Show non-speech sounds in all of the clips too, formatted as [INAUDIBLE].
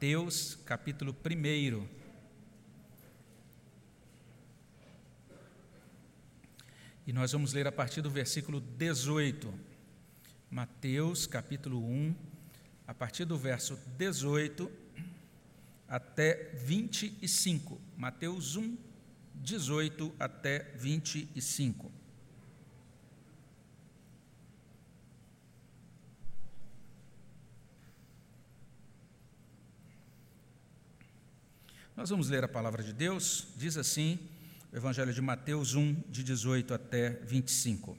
Mateus, capítulo 1. E nós vamos ler a partir do versículo 18. Mateus, capítulo 1, a partir do verso 18 até 25. Mateus 1, 18 até 25. Nós vamos ler a palavra de Deus, diz assim, o Evangelho de Mateus 1, de 18 até 25.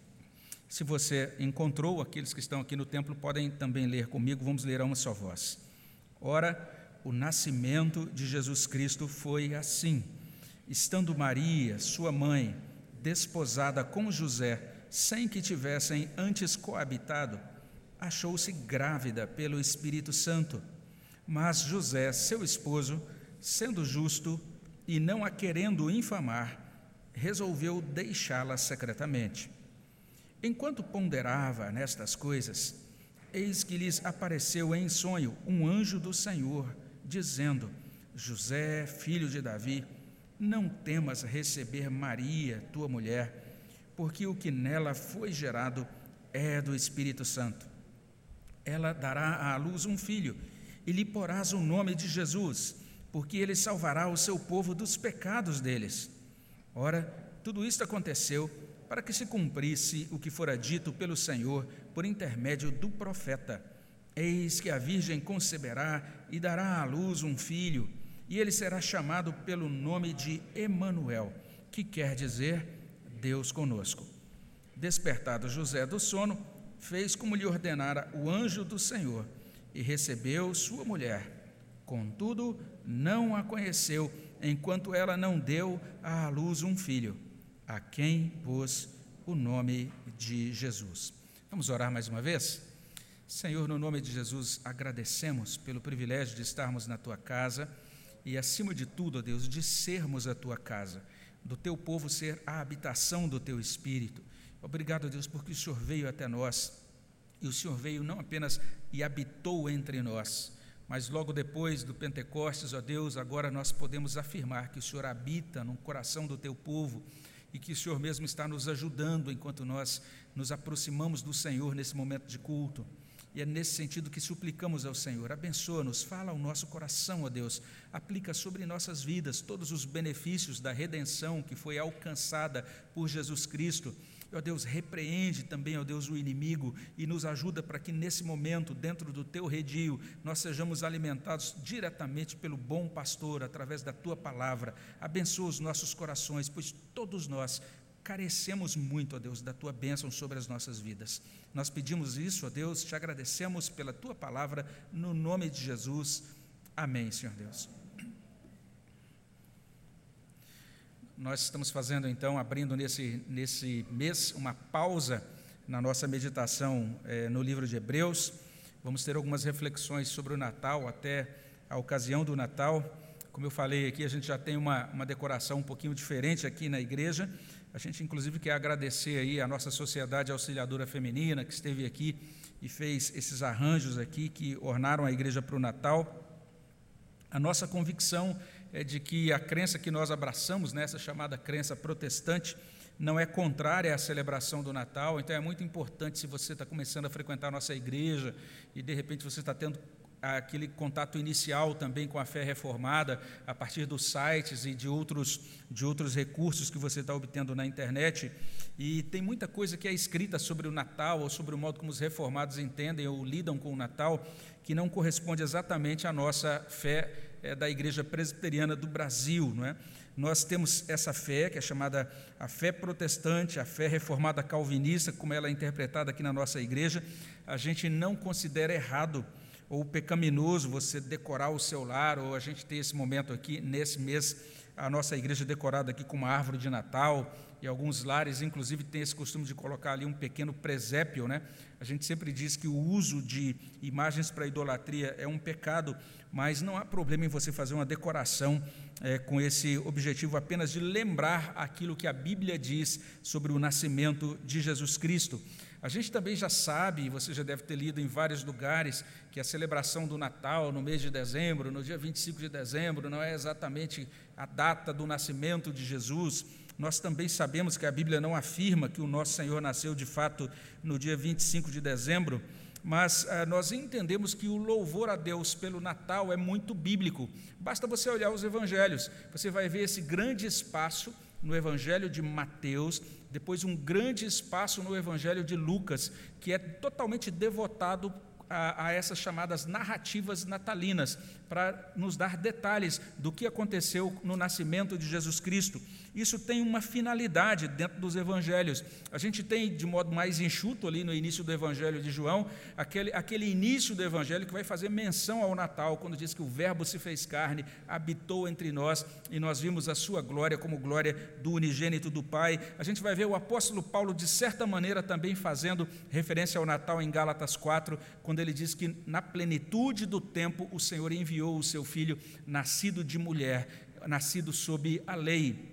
Se você encontrou, aqueles que estão aqui no templo podem também ler comigo, vamos ler a uma só voz. Ora, o nascimento de Jesus Cristo foi assim. Estando Maria, sua mãe, desposada com José, sem que tivessem antes coabitado, achou-se grávida pelo Espírito Santo. Mas José, seu esposo, sendo justo e não a querendo infamar, resolveu deixá-la secretamente. Enquanto ponderava nestas coisas, eis que lhes apareceu em sonho um anjo do Senhor, dizendo: José, filho de Davi, não temas receber Maria, tua mulher, porque o que nela foi gerado é do Espírito Santo. Ela dará à luz um filho, e lhe porás o nome de Jesus porque ele salvará o seu povo dos pecados deles. Ora, tudo isto aconteceu para que se cumprisse o que fora dito pelo Senhor por intermédio do profeta. Eis que a virgem conceberá e dará à luz um filho, e ele será chamado pelo nome de Emanuel, que quer dizer Deus conosco. Despertado José do sono, fez como lhe ordenara o anjo do Senhor, e recebeu sua mulher. Contudo, não a conheceu, enquanto ela não deu à luz um filho, a quem pôs o nome de Jesus. Vamos orar mais uma vez? Senhor, no nome de Jesus, agradecemos pelo privilégio de estarmos na tua casa e, acima de tudo, ó Deus, de sermos a tua casa, do teu povo ser a habitação do teu espírito. Obrigado, Deus, porque o Senhor veio até nós e o Senhor veio não apenas e habitou entre nós, mas logo depois do Pentecostes, ó Deus, agora nós podemos afirmar que o Senhor habita no coração do teu povo e que o Senhor mesmo está nos ajudando enquanto nós nos aproximamos do Senhor nesse momento de culto. E é nesse sentido que suplicamos ao Senhor: abençoa-nos, fala ao nosso coração, ó Deus, aplica sobre nossas vidas todos os benefícios da redenção que foi alcançada por Jesus Cristo Ó Deus, repreende também, ó Deus, o inimigo e nos ajuda para que nesse momento, dentro do teu redil, nós sejamos alimentados diretamente pelo bom pastor, através da tua palavra. Abençoa os nossos corações, pois todos nós carecemos muito, ó Deus, da tua bênção sobre as nossas vidas. Nós pedimos isso, ó Deus, te agradecemos pela tua palavra, no nome de Jesus. Amém, Senhor Deus. Nós estamos fazendo então, abrindo nesse, nesse mês, uma pausa na nossa meditação é, no livro de Hebreus. Vamos ter algumas reflexões sobre o Natal, até a ocasião do Natal. Como eu falei aqui, a gente já tem uma, uma decoração um pouquinho diferente aqui na igreja. A gente, inclusive, quer agradecer aí a nossa Sociedade Auxiliadora Feminina, que esteve aqui e fez esses arranjos aqui que ornaram a igreja para o Natal. A nossa convicção é de que a crença que nós abraçamos nessa chamada crença protestante não é contrária à celebração do Natal, então é muito importante se você está começando a frequentar a nossa igreja e de repente você está tendo aquele contato inicial também com a fé reformada a partir dos sites e de outros de outros recursos que você está obtendo na internet. E tem muita coisa que é escrita sobre o Natal ou sobre o modo como os reformados entendem ou lidam com o Natal que não corresponde exatamente à nossa fé é, da Igreja Presbiteriana do Brasil, não é? Nós temos essa fé, que é chamada a fé protestante, a fé reformada calvinista, como ela é interpretada aqui na nossa igreja. A gente não considera errado ou pecaminoso você decorar o seu lar, ou a gente ter esse momento aqui, nesse mês, a nossa igreja decorada aqui com uma árvore de Natal, e alguns lares, inclusive, têm esse costume de colocar ali um pequeno presépio, né? A gente sempre diz que o uso de imagens para idolatria é um pecado, mas não há problema em você fazer uma decoração é, com esse objetivo apenas de lembrar aquilo que a Bíblia diz sobre o nascimento de Jesus Cristo. A gente também já sabe, você já deve ter lido em vários lugares, que a celebração do Natal no mês de dezembro, no dia 25 de dezembro, não é exatamente a data do nascimento de Jesus. Nós também sabemos que a Bíblia não afirma que o nosso Senhor nasceu de fato no dia 25 de dezembro, mas ah, nós entendemos que o louvor a Deus pelo Natal é muito bíblico. Basta você olhar os evangelhos, você vai ver esse grande espaço no Evangelho de Mateus, depois um grande espaço no Evangelho de Lucas, que é totalmente devotado a, a essas chamadas narrativas natalinas, para nos dar detalhes do que aconteceu no nascimento de Jesus Cristo. Isso tem uma finalidade dentro dos evangelhos. A gente tem, de modo mais enxuto, ali no início do evangelho de João, aquele, aquele início do evangelho que vai fazer menção ao Natal, quando diz que o Verbo se fez carne, habitou entre nós e nós vimos a sua glória como glória do unigênito do Pai. A gente vai ver o apóstolo Paulo, de certa maneira, também fazendo referência ao Natal em Gálatas 4, quando ele diz que na plenitude do tempo o Senhor enviou enviou o seu filho, nascido de mulher, nascido sob a lei.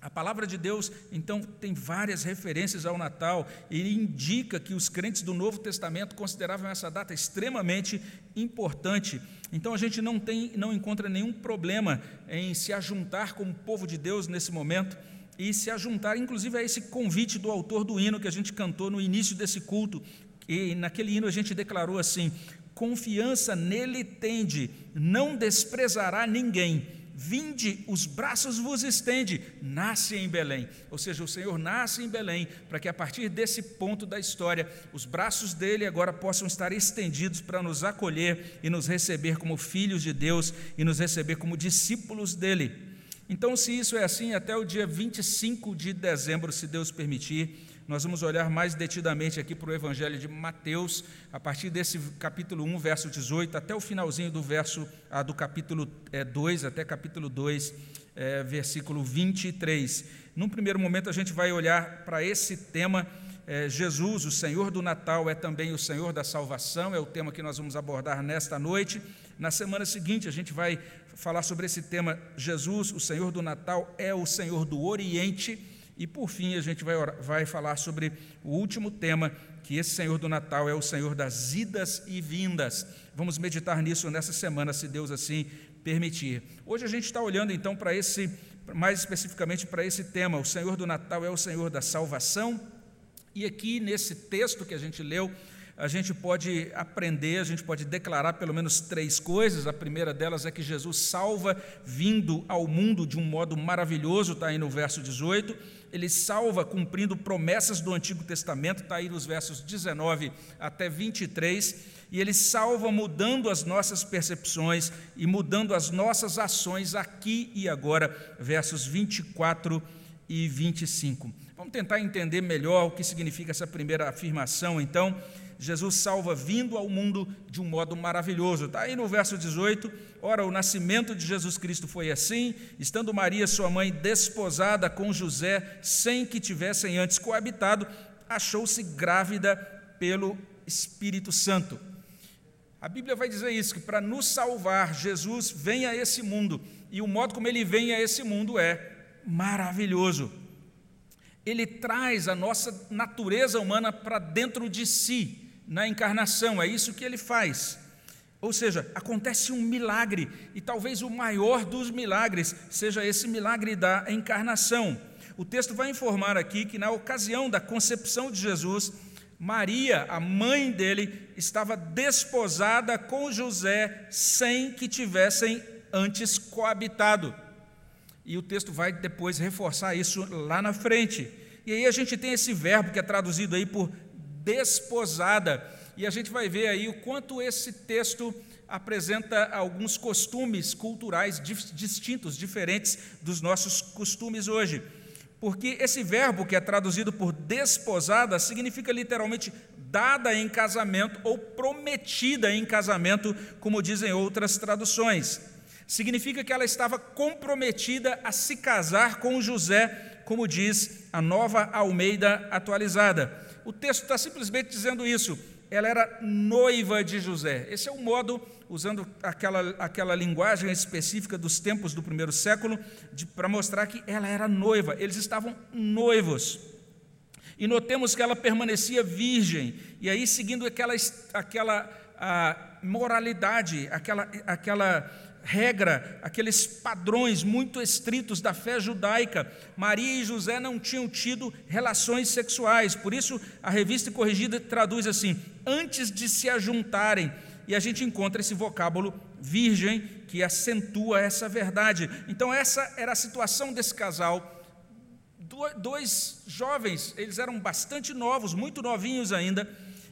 A palavra de Deus, então, tem várias referências ao Natal e indica que os crentes do Novo Testamento consideravam essa data extremamente importante. Então, a gente não, tem, não encontra nenhum problema em se ajuntar como povo de Deus nesse momento e se ajuntar, inclusive, a esse convite do autor do hino que a gente cantou no início desse culto. E naquele hino a gente declarou assim: confiança nele tende, não desprezará ninguém. Vinde, os braços vos estende, nasce em Belém. Ou seja, o Senhor nasce em Belém, para que a partir desse ponto da história, os braços dele agora possam estar estendidos para nos acolher e nos receber como filhos de Deus e nos receber como discípulos dele. Então, se isso é assim, até o dia 25 de dezembro, se Deus permitir, nós vamos olhar mais detidamente aqui para o Evangelho de Mateus, a partir desse capítulo 1, verso 18, até o finalzinho do verso ah, do capítulo é, 2, até capítulo 2, é, versículo 23. Num primeiro momento, a gente vai olhar para esse tema. É, Jesus, o Senhor do Natal, é também o Senhor da salvação, é o tema que nós vamos abordar nesta noite. Na semana seguinte, a gente vai falar sobre esse tema: Jesus, o Senhor do Natal, é o Senhor do Oriente. E por fim, a gente vai, vai falar sobre o último tema, que esse Senhor do Natal é o Senhor das idas e vindas. Vamos meditar nisso nessa semana, se Deus assim permitir. Hoje a gente está olhando então para esse, mais especificamente para esse tema: o Senhor do Natal é o Senhor da salvação. E aqui nesse texto que a gente leu, a gente pode aprender, a gente pode declarar pelo menos três coisas. A primeira delas é que Jesus salva vindo ao mundo de um modo maravilhoso, está aí no verso 18. Ele salva cumprindo promessas do Antigo Testamento, está aí nos versos 19 até 23. E ele salva mudando as nossas percepções e mudando as nossas ações aqui e agora, versos 24 e 25. Vamos tentar entender melhor o que significa essa primeira afirmação, então. Jesus salva vindo ao mundo de um modo maravilhoso. Está aí no verso 18. Ora, o nascimento de Jesus Cristo foi assim, estando Maria, sua mãe, desposada com José, sem que tivessem antes coabitado, achou-se grávida pelo Espírito Santo. A Bíblia vai dizer isso, que para nos salvar, Jesus vem a esse mundo, e o modo como ele vem a esse mundo é maravilhoso. Ele traz a nossa natureza humana para dentro de si na encarnação, é isso que ele faz. Ou seja, acontece um milagre, e talvez o maior dos milagres seja esse milagre da encarnação. O texto vai informar aqui que, na ocasião da concepção de Jesus, Maria, a mãe dele, estava desposada com José sem que tivessem antes coabitado. E o texto vai depois reforçar isso lá na frente. E aí a gente tem esse verbo que é traduzido aí por desposada. E a gente vai ver aí o quanto esse texto apresenta alguns costumes culturais distintos, diferentes dos nossos costumes hoje. Porque esse verbo que é traduzido por desposada significa literalmente dada em casamento ou prometida em casamento, como dizem outras traduções. Significa que ela estava comprometida a se casar com José, como diz a nova Almeida atualizada. O texto está simplesmente dizendo isso. Ela era noiva de José. Esse é o modo, usando aquela, aquela linguagem específica dos tempos do primeiro século, para mostrar que ela era noiva. Eles estavam noivos. E notemos que ela permanecia virgem, e aí seguindo aquela, aquela moralidade, aquela, aquela regra, aqueles padrões muito estritos da fé judaica, Maria e José não tinham tido relações sexuais. Por isso, a revista corrigida traduz assim: antes de se ajuntarem. E a gente encontra esse vocábulo virgem que acentua essa verdade. Então, essa era a situação desse casal dois jovens, eles eram bastante novos, muito novinhos ainda,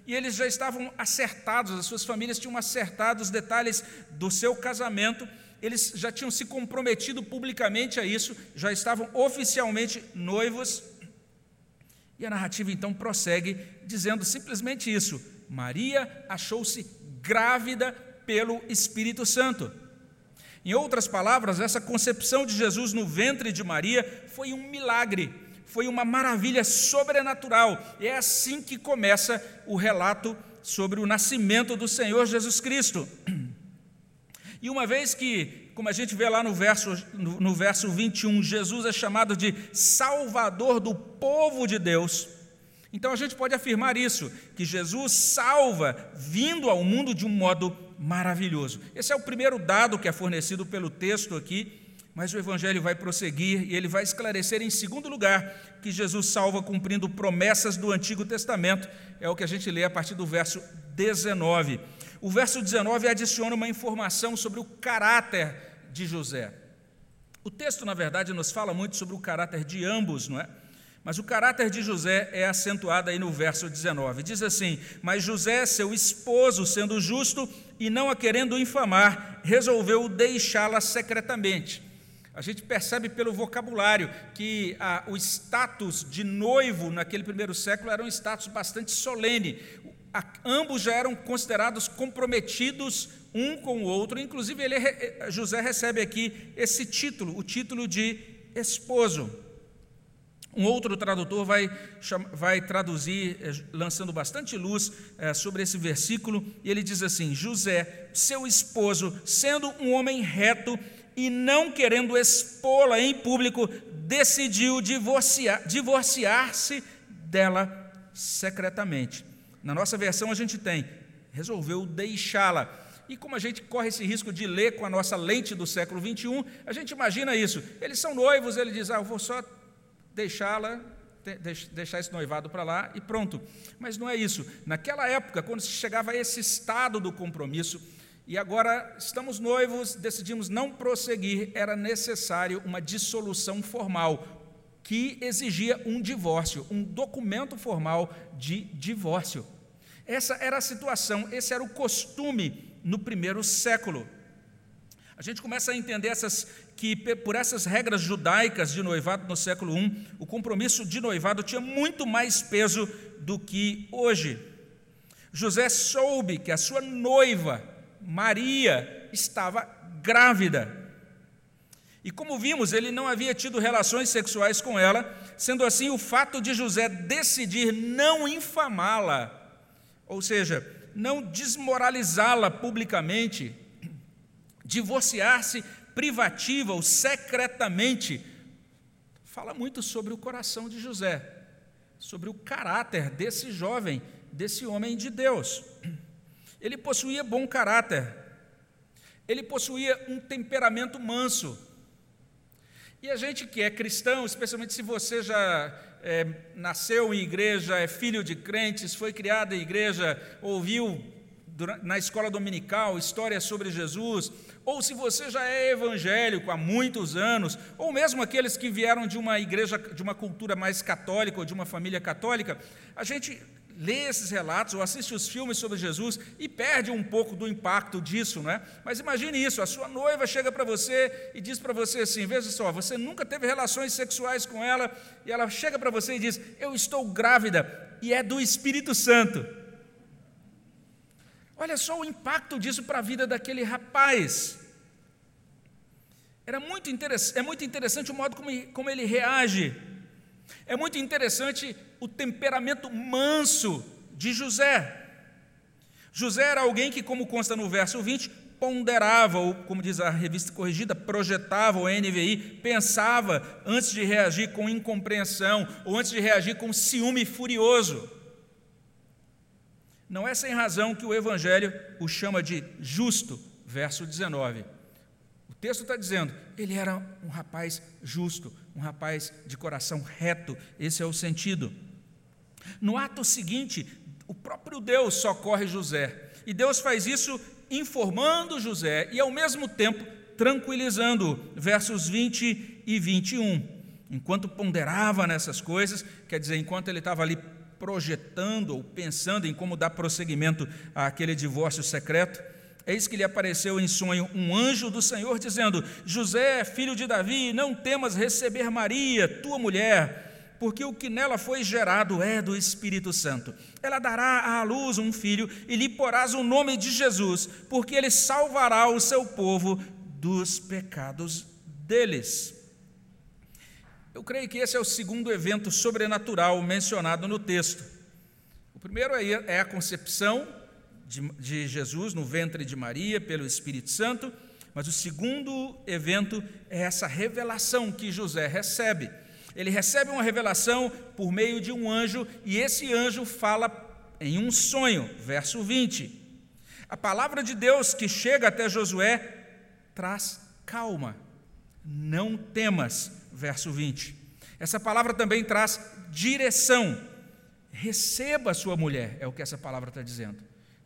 e eles já estavam acertados, as suas famílias tinham acertado os detalhes do seu casamento, eles já tinham se comprometido publicamente a isso, já estavam oficialmente noivos. E a narrativa então prossegue dizendo simplesmente isso: Maria achou-se grávida pelo Espírito Santo. Em outras palavras, essa concepção de Jesus no ventre de Maria foi um milagre, foi uma maravilha sobrenatural. É assim que começa o relato sobre o nascimento do Senhor Jesus Cristo. [CLEARS THROAT] E uma vez que, como a gente vê lá no verso, no, no verso 21, Jesus é chamado de Salvador do povo de Deus, então a gente pode afirmar isso, que Jesus salva vindo ao mundo de um modo maravilhoso. Esse é o primeiro dado que é fornecido pelo texto aqui, mas o Evangelho vai prosseguir e ele vai esclarecer, em segundo lugar, que Jesus salva cumprindo promessas do Antigo Testamento, é o que a gente lê a partir do verso 19. O verso 19 adiciona uma informação sobre o caráter de José. O texto, na verdade, nos fala muito sobre o caráter de ambos, não é? Mas o caráter de José é acentuado aí no verso 19. Diz assim: Mas José, seu esposo, sendo justo e não a querendo infamar, resolveu deixá-la secretamente. A gente percebe pelo vocabulário que ah, o status de noivo naquele primeiro século era um status bastante solene. A, ambos já eram considerados comprometidos um com o outro. Inclusive, ele, José recebe aqui esse título, o título de esposo. Um outro tradutor vai, vai traduzir, eh, lançando bastante luz é, sobre esse versículo, e ele diz assim: José, seu esposo, sendo um homem reto e não querendo expô-la em público, decidiu divorciar-se divorciar dela secretamente. Na nossa versão a gente tem, resolveu deixá-la. E como a gente corre esse risco de ler com a nossa lente do século 21, a gente imagina isso. Eles são noivos, ele diz: Ah, eu vou só deixá-la, deixar esse noivado para lá e pronto. Mas não é isso. Naquela época, quando se chegava a esse estado do compromisso, e agora estamos noivos, decidimos não prosseguir, era necessário uma dissolução formal, que exigia um divórcio, um documento formal de divórcio. Essa era a situação, esse era o costume no primeiro século. A gente começa a entender essas que por essas regras judaicas de noivado no século I, o compromisso de noivado tinha muito mais peso do que hoje. José soube que a sua noiva, Maria, estava grávida. E como vimos, ele não havia tido relações sexuais com ela, sendo assim, o fato de José decidir não infamá-la, ou seja, não desmoralizá-la publicamente, divorciar-se privativa ou secretamente, fala muito sobre o coração de José, sobre o caráter desse jovem, desse homem de Deus. Ele possuía bom caráter, ele possuía um temperamento manso. E a gente que é cristão, especialmente se você já é, nasceu em igreja, é filho de crentes, foi criado em igreja, ouviu na escola dominical histórias sobre Jesus, ou se você já é evangélico há muitos anos, ou mesmo aqueles que vieram de uma igreja, de uma cultura mais católica ou de uma família católica, a gente lê esses relatos ou assiste os filmes sobre Jesus e perde um pouco do impacto disso, não é? Mas imagine isso: a sua noiva chega para você e diz para você assim: veja só, você nunca teve relações sexuais com ela, e ela chega para você e diz: Eu estou grávida, e é do Espírito Santo. Olha só o impacto disso para a vida daquele rapaz. Era muito é muito interessante o modo como como ele reage. É muito interessante o temperamento manso de José. José era alguém que, como consta no verso 20, ponderava, ou como diz a revista corrigida, projetava o NVI, pensava antes de reagir com incompreensão ou antes de reagir com ciúme furioso. Não é sem razão que o Evangelho o chama de justo, verso 19. O texto está dizendo, ele era um rapaz justo, um rapaz de coração reto, esse é o sentido. No ato seguinte, o próprio Deus socorre José, e Deus faz isso informando José e, ao mesmo tempo, tranquilizando, versos 20 e 21. Enquanto ponderava nessas coisas, quer dizer, enquanto ele estava ali projetando ou pensando em como dar prosseguimento àquele divórcio secreto, eis que lhe apareceu em sonho um anjo do Senhor dizendo: José, filho de Davi, não temas receber Maria, tua mulher porque o que nela foi gerado é do Espírito Santo. Ela dará à luz um filho e lhe porás o nome de Jesus, porque ele salvará o seu povo dos pecados deles. Eu creio que esse é o segundo evento sobrenatural mencionado no texto. O primeiro é a concepção de, Jesus no ventre de Maria pelo Espírito Santo, mas o segundo evento é essa revelação que José recebe ele recebe uma revelação por meio de um anjo, e esse anjo fala em um sonho, verso 20. A palavra de Deus que chega até Josué traz calma, não temas, verso 20. Essa palavra também traz direção, receba sua mulher, é o que essa palavra está dizendo.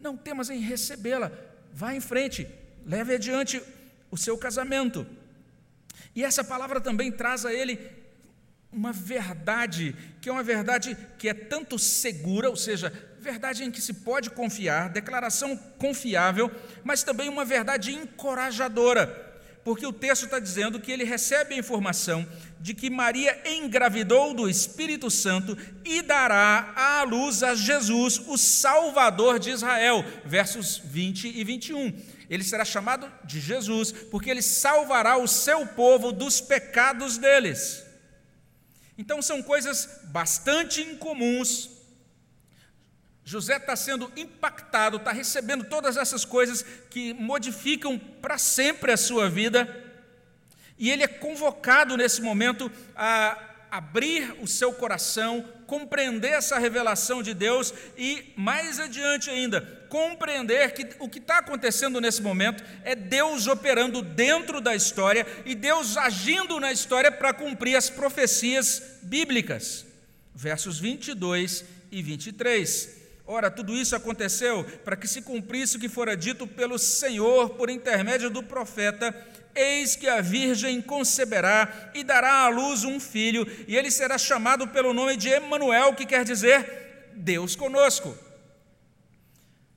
Não temas em recebê-la, vá em frente, leve adiante o seu casamento. E essa palavra também traz a ele uma verdade, que é uma verdade que é tanto segura, ou seja, verdade em que se pode confiar, declaração confiável, mas também uma verdade encorajadora, porque o texto está dizendo que ele recebe a informação de que Maria engravidou do Espírito Santo e dará à luz a Jesus, o Salvador de Israel, versos 20 e 21. Ele será chamado de Jesus, porque ele salvará o seu povo dos pecados deles. Então são coisas bastante incomuns. José está sendo impactado, está recebendo todas essas coisas que modificam para sempre a sua vida, e ele é convocado nesse momento a abrir o seu coração, compreender essa revelação de Deus e, mais adiante ainda, compreender que o que está acontecendo nesse momento é Deus operando dentro da história e Deus agindo na história para cumprir as profecias bíblicas. Versos 22 e 23. Ora, tudo isso aconteceu para que se cumprisse o que fora dito pelo Senhor por intermédio do profeta Eis que a virgem conceberá e dará à luz um filho, e ele será chamado pelo nome de Emanuel, que quer dizer Deus conosco.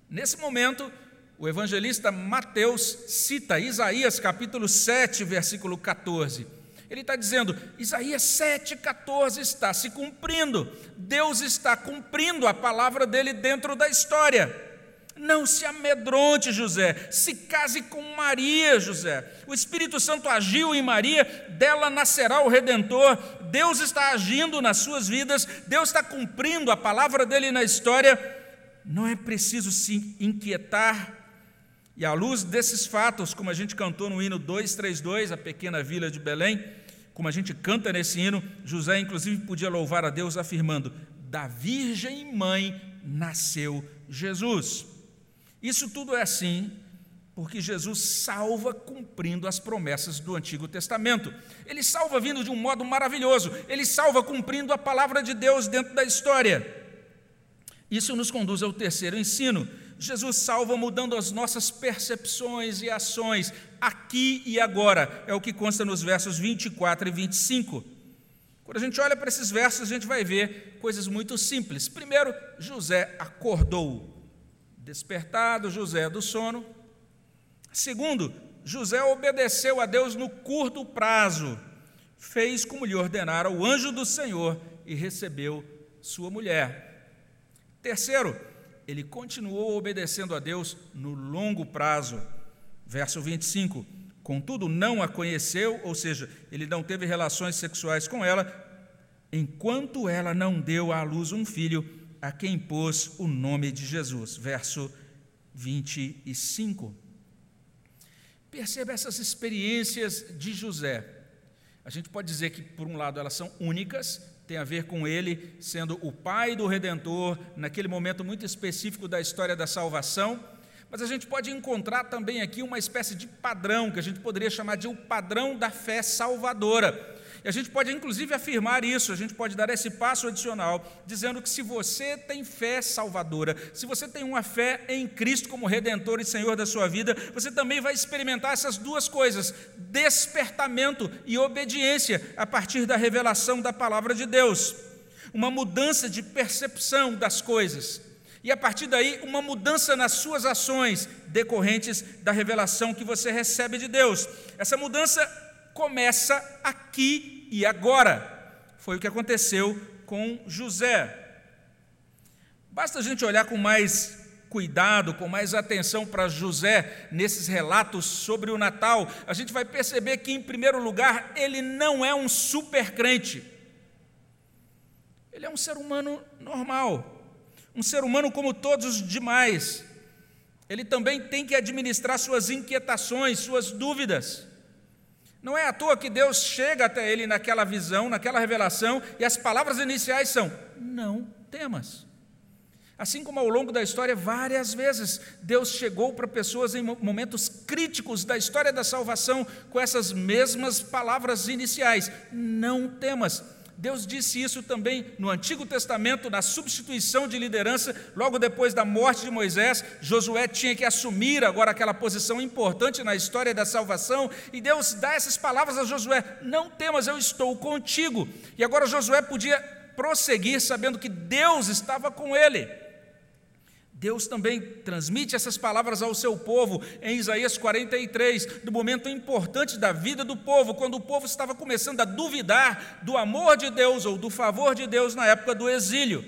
Nesse momento, o evangelista Mateus cita Isaías capítulo 7, versículo 14. Ele está dizendo: Isaías 7,14 está se cumprindo, Deus está cumprindo a palavra dele dentro da história. Não se amedronte, José. Se case com Maria, José. O Espírito Santo agiu em Maria, dela nascerá o redentor. Deus está agindo nas suas vidas, Deus está cumprindo a palavra dele na história. Não é preciso se inquietar. E à luz desses fatos, como a gente cantou no hino 232, a pequena vila de Belém, como a gente canta nesse hino, José inclusive podia louvar a Deus afirmando: da Virgem Mãe nasceu Jesus. Isso tudo é assim porque Jesus salva cumprindo as promessas do Antigo Testamento. Ele salva vindo de um modo maravilhoso, ele salva cumprindo a palavra de Deus dentro da história. Isso nos conduz ao terceiro ensino. Jesus salva mudando as nossas percepções e ações, aqui e agora, é o que consta nos versos 24 e 25. Quando a gente olha para esses versos, a gente vai ver coisas muito simples. Primeiro, José acordou despertado José do sono. Segundo, José obedeceu a Deus no curto prazo, fez como lhe ordenara o anjo do Senhor e recebeu sua mulher. Terceiro, ele continuou obedecendo a Deus no longo prazo. Verso 25: Contudo, não a conheceu, ou seja, ele não teve relações sexuais com ela, enquanto ela não deu à luz um filho a quem pôs o nome de Jesus. Verso 25. perceba essas experiências de José. A gente pode dizer que, por um lado, elas são únicas, tem a ver com ele sendo o pai do redentor, naquele momento muito específico da história da salvação, mas a gente pode encontrar também aqui uma espécie de padrão, que a gente poderia chamar de o padrão da fé salvadora. E a gente pode, inclusive, afirmar isso, a gente pode dar esse passo adicional, dizendo que se você tem fé salvadora, se você tem uma fé em Cristo como Redentor e Senhor da sua vida, você também vai experimentar essas duas coisas: despertamento e obediência a partir da revelação da palavra de Deus. Uma mudança de percepção das coisas. E a partir daí, uma mudança nas suas ações decorrentes da revelação que você recebe de Deus. Essa mudança começa aqui e agora. Foi o que aconteceu com José. Basta a gente olhar com mais cuidado, com mais atenção para José nesses relatos sobre o Natal, a gente vai perceber que, em primeiro lugar, ele não é um super crente. Ele é um ser humano normal, um ser humano como todos os demais. Ele também tem que administrar suas inquietações, suas dúvidas. Não é à toa que Deus chega até ele naquela visão, naquela revelação, e as palavras iniciais são: Não temas. Assim como ao longo da história, várias vezes, Deus chegou para pessoas em momentos críticos da história da salvação com essas mesmas palavras iniciais: Não temas. Deus disse isso também no Antigo Testamento, na substituição de liderança, logo depois da morte de Moisés. Josué tinha que assumir agora aquela posição importante na história da salvação, e Deus dá essas palavras a Josué: Não temas, eu estou contigo. E agora Josué podia prosseguir sabendo que Deus estava com ele. Deus também transmite essas palavras ao seu povo em Isaías 43, no momento importante da vida do povo, quando o povo estava começando a duvidar do amor de Deus ou do favor de Deus na época do exílio.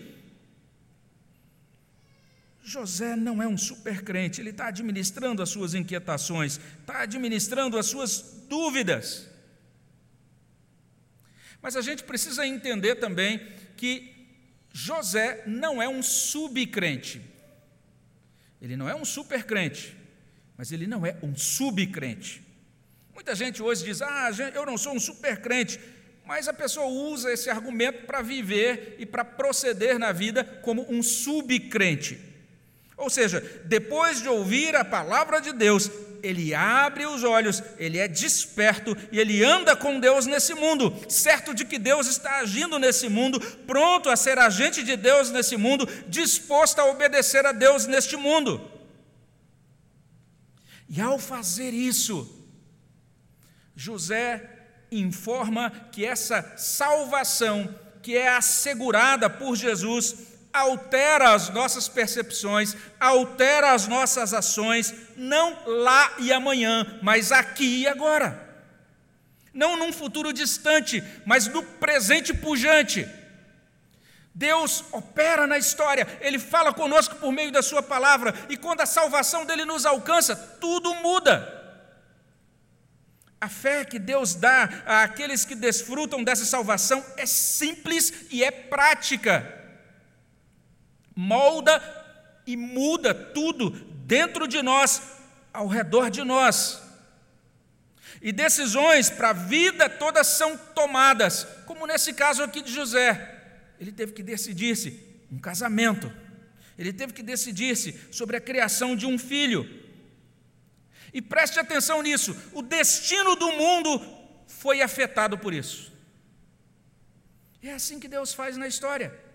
José não é um supercrente, ele está administrando as suas inquietações, está administrando as suas dúvidas. Mas a gente precisa entender também que José não é um subcrente. Ele não é um super crente, mas ele não é um subcrente. Muita gente hoje diz: Ah, eu não sou um super crente, mas a pessoa usa esse argumento para viver e para proceder na vida como um subcrente. Ou seja, depois de ouvir a palavra de Deus, ele abre os olhos, ele é desperto e ele anda com Deus nesse mundo, certo de que Deus está agindo nesse mundo, pronto a ser agente de Deus nesse mundo, disposto a obedecer a Deus neste mundo. E ao fazer isso, José informa que essa salvação que é assegurada por Jesus altera as nossas percepções, altera as nossas ações, não lá e amanhã, mas aqui e agora. Não num futuro distante, mas no presente pujante. Deus opera na história, Ele fala conosco por meio da Sua palavra, e quando a salvação dele nos alcança, tudo muda. A fé que Deus dá àqueles que desfrutam dessa salvação é simples e é prática molda e muda tudo dentro de nós, ao redor de nós. E decisões para a vida todas são tomadas, como nesse caso aqui de José. Ele teve que decidir-se um casamento. Ele teve que decidir-se sobre a criação de um filho. E preste atenção nisso: o destino do mundo foi afetado por isso. É assim que Deus faz na história.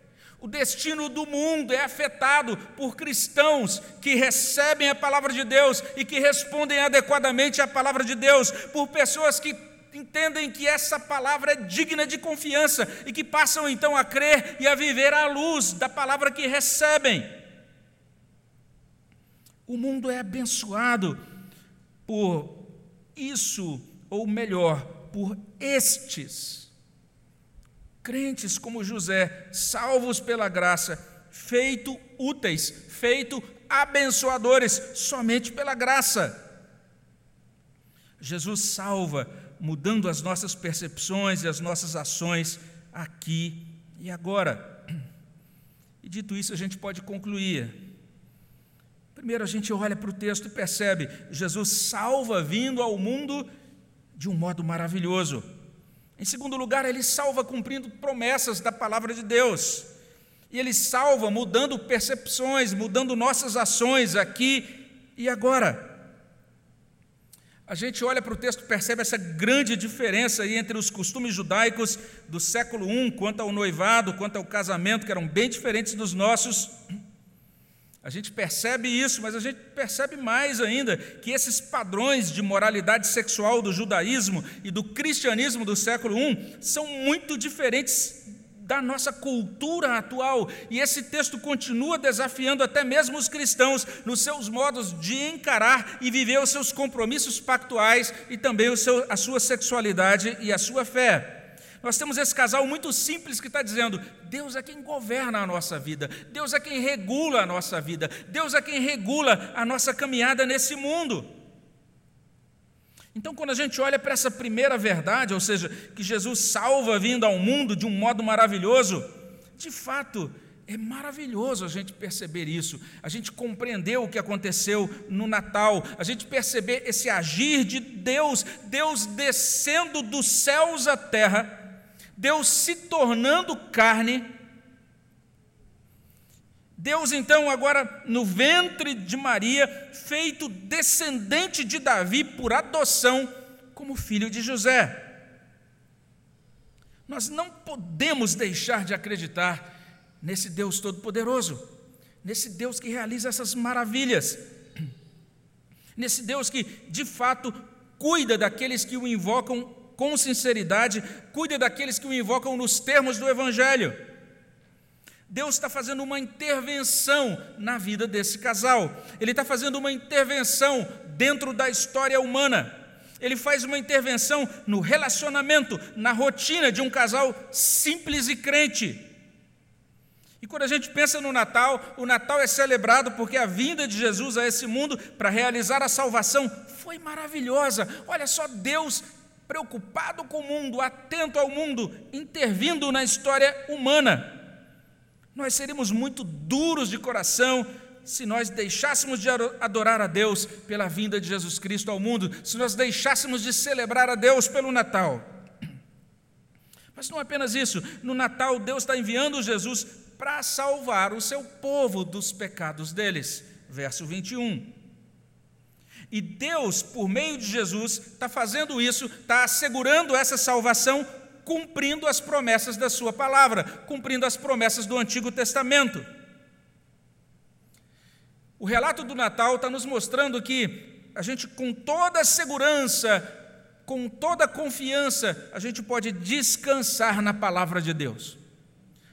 O destino do mundo é afetado por cristãos que recebem a palavra de Deus e que respondem adequadamente à palavra de Deus, por pessoas que entendem que essa palavra é digna de confiança e que passam então a crer e a viver à luz da palavra que recebem. O mundo é abençoado por isso, ou melhor, por estes Crentes como José, salvos pela graça, feito úteis, feito abençoadores, somente pela graça. Jesus salva, mudando as nossas percepções e as nossas ações aqui e agora. E dito isso, a gente pode concluir. Primeiro, a gente olha para o texto e percebe: Jesus salva vindo ao mundo de um modo maravilhoso. Em segundo lugar, ele salva cumprindo promessas da palavra de Deus. E ele salva mudando percepções, mudando nossas ações aqui e agora. A gente olha para o texto percebe essa grande diferença aí entre os costumes judaicos do século I, quanto ao noivado, quanto ao casamento, que eram bem diferentes dos nossos. A gente percebe isso, mas a gente percebe mais ainda que esses padrões de moralidade sexual do judaísmo e do cristianismo do século I são muito diferentes da nossa cultura atual. E esse texto continua desafiando até mesmo os cristãos nos seus modos de encarar e viver os seus compromissos pactuais e também o seu, a sua sexualidade e a sua fé. Nós temos esse casal muito simples que está dizendo: Deus é quem governa a nossa vida, Deus é quem regula a nossa vida, Deus é quem regula a nossa caminhada nesse mundo. Então, quando a gente olha para essa primeira verdade, ou seja, que Jesus salva vindo ao mundo de um modo maravilhoso, de fato, é maravilhoso a gente perceber isso, a gente compreender o que aconteceu no Natal, a gente perceber esse agir de Deus, Deus descendo dos céus à terra, Deus se tornando carne Deus, então, agora no ventre de Maria, feito descendente de Davi por adoção, como filho de José. Nós não podemos deixar de acreditar nesse Deus Todo-Poderoso, nesse Deus que realiza essas maravilhas, [CLEARS THROAT] nesse Deus que, de fato, cuida daqueles que o invocam com sinceridade, cuida daqueles que o invocam nos termos do Evangelho. Deus está fazendo uma intervenção na vida desse casal. Ele está fazendo uma intervenção dentro da história humana. Ele faz uma intervenção no relacionamento, na rotina de um casal simples e crente. E quando a gente pensa no Natal, o Natal é celebrado porque a vinda de Jesus a esse mundo para realizar a salvação foi maravilhosa. Olha só, Deus preocupado com o mundo, atento ao mundo, intervindo na história humana. Nós seríamos muito duros de coração se nós deixássemos de adorar a Deus pela vinda de Jesus Cristo ao mundo, se nós deixássemos de celebrar a Deus pelo Natal. Mas não é apenas isso, no Natal Deus está enviando Jesus para salvar o seu povo dos pecados deles. Verso 21. E Deus, por meio de Jesus, está fazendo isso, está assegurando essa salvação cumprindo as promessas da Sua palavra, cumprindo as promessas do Antigo Testamento. O relato do Natal está nos mostrando que a gente, com toda segurança, com toda confiança, a gente pode descansar na palavra de Deus.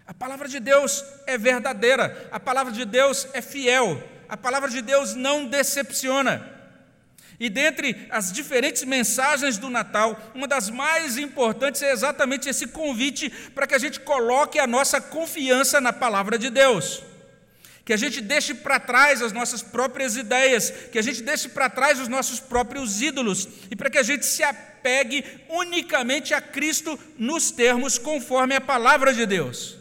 A palavra de Deus é verdadeira, a palavra de Deus é fiel, a palavra de Deus não decepciona. E dentre as diferentes mensagens do Natal, uma das mais importantes é exatamente esse convite para que a gente coloque a nossa confiança na palavra de Deus. Que a gente deixe para trás as nossas próprias ideias, que a gente deixe para trás os nossos próprios ídolos, e para que a gente se apegue unicamente a Cristo nos termos conforme a palavra de Deus.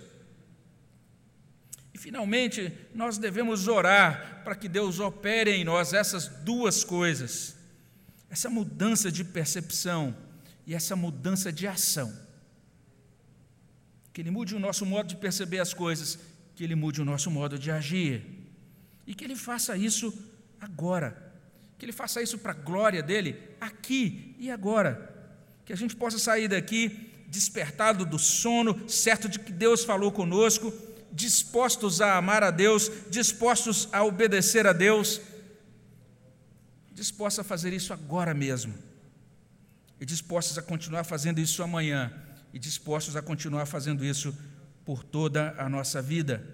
Finalmente, nós devemos orar para que Deus opere em nós essas duas coisas, essa mudança de percepção e essa mudança de ação. Que Ele mude o nosso modo de perceber as coisas, que Ele mude o nosso modo de agir, e que Ele faça isso agora, que Ele faça isso para a glória dEle, aqui e agora, que a gente possa sair daqui despertado do sono, certo de que Deus falou conosco dispostos a amar a Deus, dispostos a obedecer a Deus, dispostos a fazer isso agora mesmo, e dispostos a continuar fazendo isso amanhã, e dispostos a continuar fazendo isso por toda a nossa vida,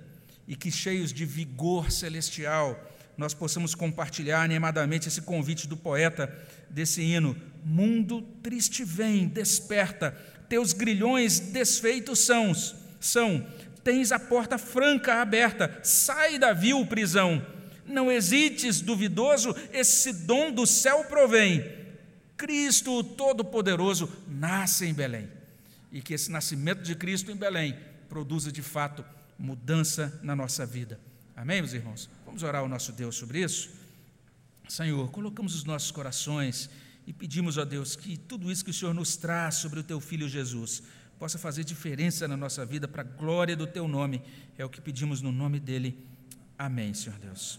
e que cheios de vigor celestial, nós possamos compartilhar animadamente esse convite do poeta desse hino: Mundo triste vem, desperta, teus grilhões desfeitos são, são tens a porta franca aberta, sai da vil prisão. Não hesites, duvidoso, esse dom do céu provém. Cristo Todo-Poderoso nasce em Belém. E que esse nascimento de Cristo em Belém produza de fato mudança na nossa vida. Amém, meus irmãos? Vamos orar ao nosso Deus sobre isso? Senhor, colocamos os nossos corações e pedimos, ó Deus, que tudo isso que o Senhor nos traz sobre o teu filho Jesus possa fazer diferença na nossa vida para a glória do teu nome. É o que pedimos no nome dele. Amém, Senhor Deus.